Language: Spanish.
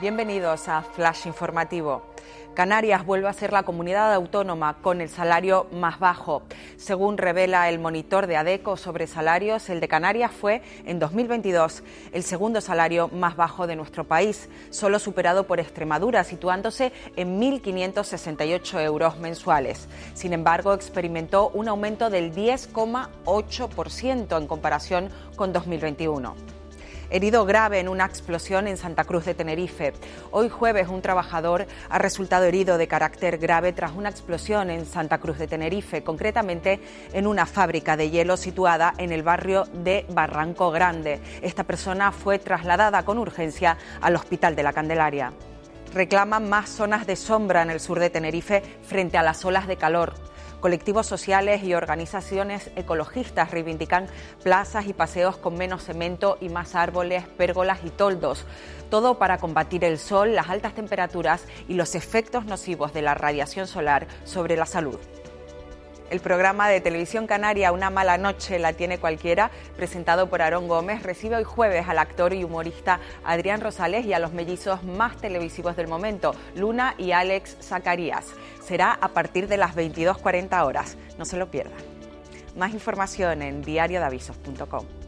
Bienvenidos a Flash Informativo. Canarias vuelve a ser la comunidad autónoma con el salario más bajo. Según revela el monitor de ADECO sobre salarios, el de Canarias fue en 2022 el segundo salario más bajo de nuestro país, solo superado por Extremadura, situándose en 1.568 euros mensuales. Sin embargo, experimentó un aumento del 10,8% en comparación con 2021 herido grave en una explosión en Santa Cruz de Tenerife. Hoy jueves un trabajador ha resultado herido de carácter grave tras una explosión en Santa Cruz de Tenerife, concretamente en una fábrica de hielo situada en el barrio de Barranco Grande. Esta persona fue trasladada con urgencia al Hospital de la Candelaria reclaman más zonas de sombra en el sur de Tenerife frente a las olas de calor. Colectivos sociales y organizaciones ecologistas reivindican plazas y paseos con menos cemento y más árboles, pérgolas y toldos. Todo para combatir el sol, las altas temperaturas y los efectos nocivos de la radiación solar sobre la salud. El programa de televisión canaria Una mala noche la tiene cualquiera, presentado por Aarón Gómez, recibe hoy jueves al actor y humorista Adrián Rosales y a los mellizos más televisivos del momento, Luna y Alex Zacarías. Será a partir de las 22.40 horas. No se lo pierdan. Más información en diariodavisos.com.